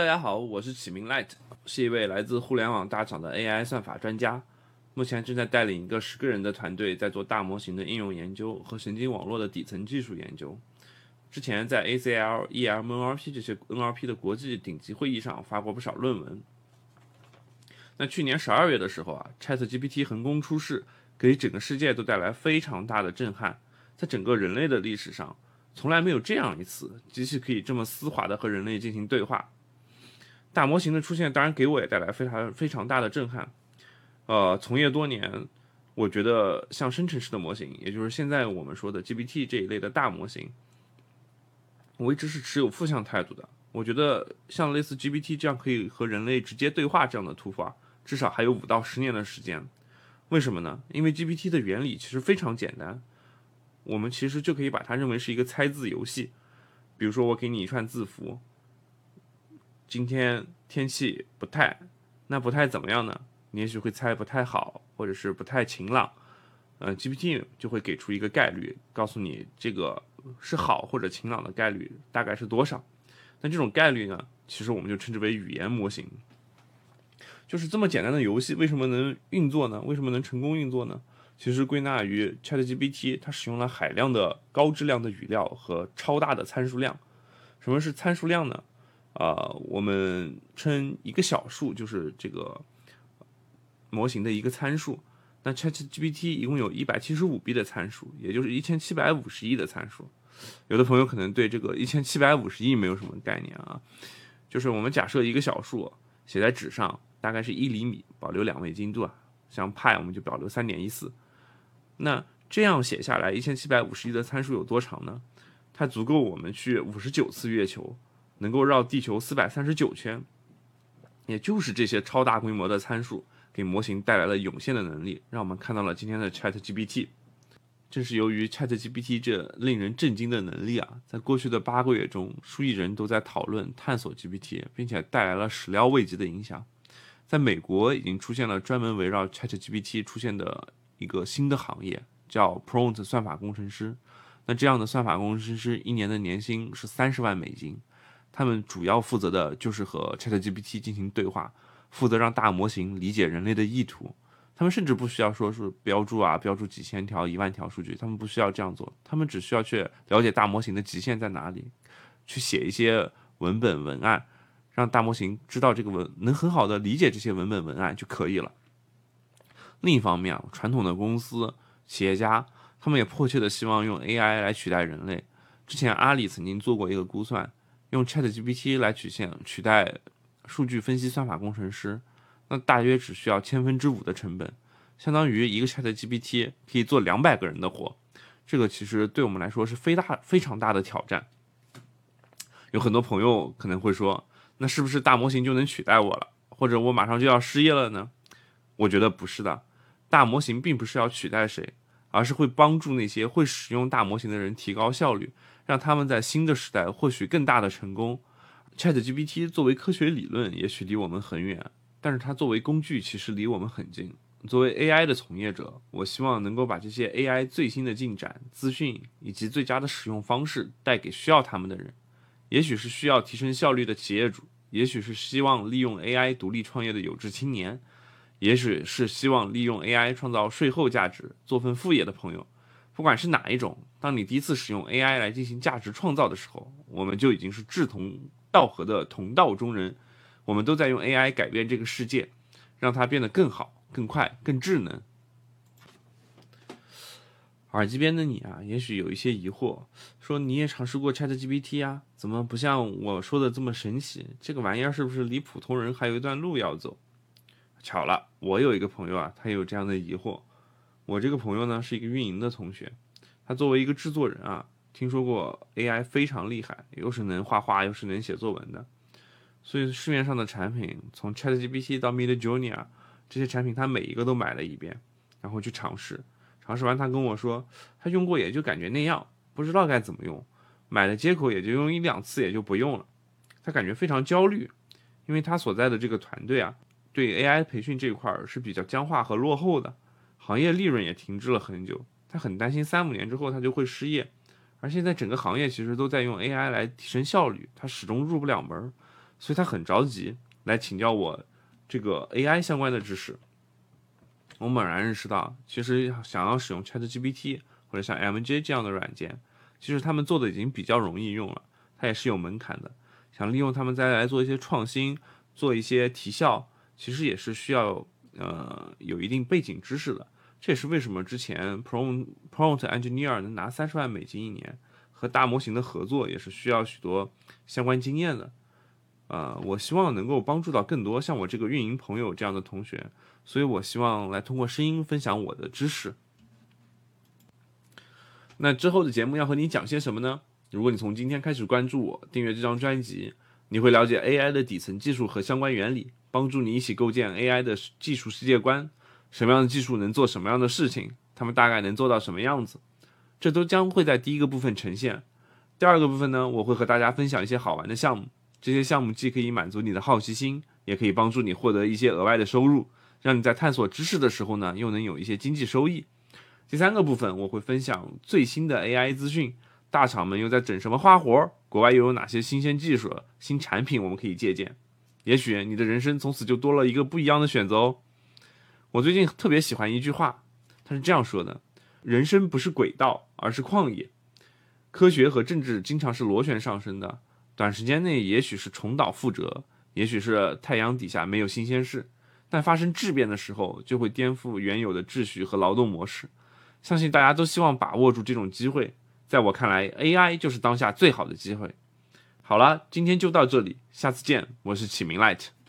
大家好，我是启明 Light，是一位来自互联网大厂的 AI 算法专家，目前正在带领一个十个人的团队，在做大模型的应用研究和神经网络的底层技术研究。之前在 ACL、EM、NLP 这些 NLP 的国际顶级会议上发过不少论文。那去年十二月的时候啊，ChatGPT 横空出世，给整个世界都带来非常大的震撼，在整个人类的历史上。从来没有这样一次，机器可以这么丝滑的和人类进行对话。大模型的出现，当然给我也带来非常非常大的震撼。呃，从业多年，我觉得像生成式的模型，也就是现在我们说的 GPT 这一类的大模型，我一直是持有负向态度的。我觉得像类似 GPT 这样可以和人类直接对话这样的突发，至少还有五到十年的时间。为什么呢？因为 GPT 的原理其实非常简单。我们其实就可以把它认为是一个猜字游戏，比如说我给你一串字符，今天天气不太，那不太怎么样呢？你也许会猜不太好，或者是不太晴朗，嗯，GPT 就会给出一个概率，告诉你这个是好或者晴朗的概率大概是多少。那这种概率呢，其实我们就称之为语言模型。就是这么简单的游戏，为什么能运作呢？为什么能成功运作呢？其实归纳于 ChatGPT，它使用了海量的高质量的语料和超大的参数量。什么是参数量呢？啊，我们称一个小数就是这个模型的一个参数。那 ChatGPT 一共有一百七十五 B 的参数，也就是一千七百五十亿的参数。有的朋友可能对这个一千七百五十亿没有什么概念啊。就是我们假设一个小数写在纸上，大概是一厘米，保留两位精度啊，像派我们就保留三点一四。那这样写下来，一千七百五十亿的参数有多长呢？它足够我们去五十九次月球，能够绕地球四百三十九圈。也就是这些超大规模的参数，给模型带来了涌现的能力，让我们看到了今天的 ChatGPT。正是由于 ChatGPT 这令人震惊的能力啊，在过去的八个月中，数亿人都在讨论、探索 GPT，并且带来了始料未及的影响。在美国，已经出现了专门围绕 ChatGPT 出现的。一个新的行业叫 Prompt 算法工程师，那这样的算法工程师一年的年薪是三十万美金，他们主要负责的就是和 ChatGPT 进行对话，负责让大模型理解人类的意图。他们甚至不需要说是标注啊，标注几千条、一万条数据，他们不需要这样做，他们只需要去了解大模型的极限在哪里，去写一些文本文案，让大模型知道这个文能很好的理解这些文本文案就可以了。另一方面啊，传统的公司、企业家，他们也迫切的希望用 AI 来取代人类。之前阿里曾经做过一个估算，用 ChatGPT 来取现取代数据分析算法工程师，那大约只需要千分之五的成本，相当于一个 ChatGPT 可以做两百个人的活。这个其实对我们来说是非大非常大的挑战。有很多朋友可能会说，那是不是大模型就能取代我了？或者我马上就要失业了呢？我觉得不是的。大模型并不是要取代谁，而是会帮助那些会使用大模型的人提高效率，让他们在新的时代获取更大的成功。ChatGPT 作为科学理论，也许离我们很远，但是它作为工具，其实离我们很近。作为 AI 的从业者，我希望能够把这些 AI 最新的进展、资讯以及最佳的使用方式带给需要他们的人。也许是需要提升效率的企业主，也许是希望利用 AI 独立创业的有志青年。也许是希望利用 AI 创造税后价值、做份副业的朋友，不管是哪一种，当你第一次使用 AI 来进行价值创造的时候，我们就已经是志同道合的同道中人。我们都在用 AI 改变这个世界，让它变得更好、更快、更智能。耳机边的你啊，也许有一些疑惑，说你也尝试过 ChatGPT 啊，怎么不像我说的这么神奇？这个玩意儿是不是离普通人还有一段路要走？巧了，我有一个朋友啊，他有这样的疑惑。我这个朋友呢是一个运营的同学，他作为一个制作人啊，听说过 AI 非常厉害，又是能画画又是能写作文的，所以市面上的产品，从 ChatGPT 到 Midjourney 啊，这些产品他每一个都买了一遍，然后去尝试。尝试完，他跟我说，他用过也就感觉那样，不知道该怎么用，买了接口也就用一两次也就不用了。他感觉非常焦虑，因为他所在的这个团队啊。对 AI 培训这一块是比较僵化和落后的，行业利润也停滞了很久。他很担心三五年之后他就会失业，而现在整个行业其实都在用 AI 来提升效率，他始终入不了门。所以他很着急来请教我这个 AI 相关的知识。我猛然认识到，其实想要使用 ChatGPT 或者像 MJ 这样的软件，其实他们做的已经比较容易用了，它也是有门槛的。想利用他们再来做一些创新，做一些提效，其实也是需要呃有一定背景知识的。这也是为什么之前 Prompt Prompt Engineer 能拿三十万美金一年，和大模型的合作也是需要许多相关经验的。呃，我希望能够帮助到更多像我这个运营朋友这样的同学，所以我希望来通过声音分享我的知识。那之后的节目要和你讲些什么呢？如果你从今天开始关注我，订阅这张专辑，你会了解 AI 的底层技术和相关原理，帮助你一起构建 AI 的技术世界观。什么样的技术能做什么样的事情？他们大概能做到什么样子？这都将会在第一个部分呈现。第二个部分呢，我会和大家分享一些好玩的项目。这些项目既可以满足你的好奇心，也可以帮助你获得一些额外的收入，让你在探索知识的时候呢，又能有一些经济收益。第三个部分，我会分享最新的 AI 资讯。大厂们又在整什么花活？国外又有哪些新鲜技术、新产品我们可以借鉴？也许你的人生从此就多了一个不一样的选择哦。我最近特别喜欢一句话，他是这样说的：“人生不是轨道，而是旷野。科学和政治经常是螺旋上升的，短时间内也许是重蹈覆辙，也许是太阳底下没有新鲜事，但发生质变的时候，就会颠覆原有的秩序和劳动模式。相信大家都希望把握住这种机会。”在我看来，AI 就是当下最好的机会。好了，今天就到这里，下次见。我是启明 Light。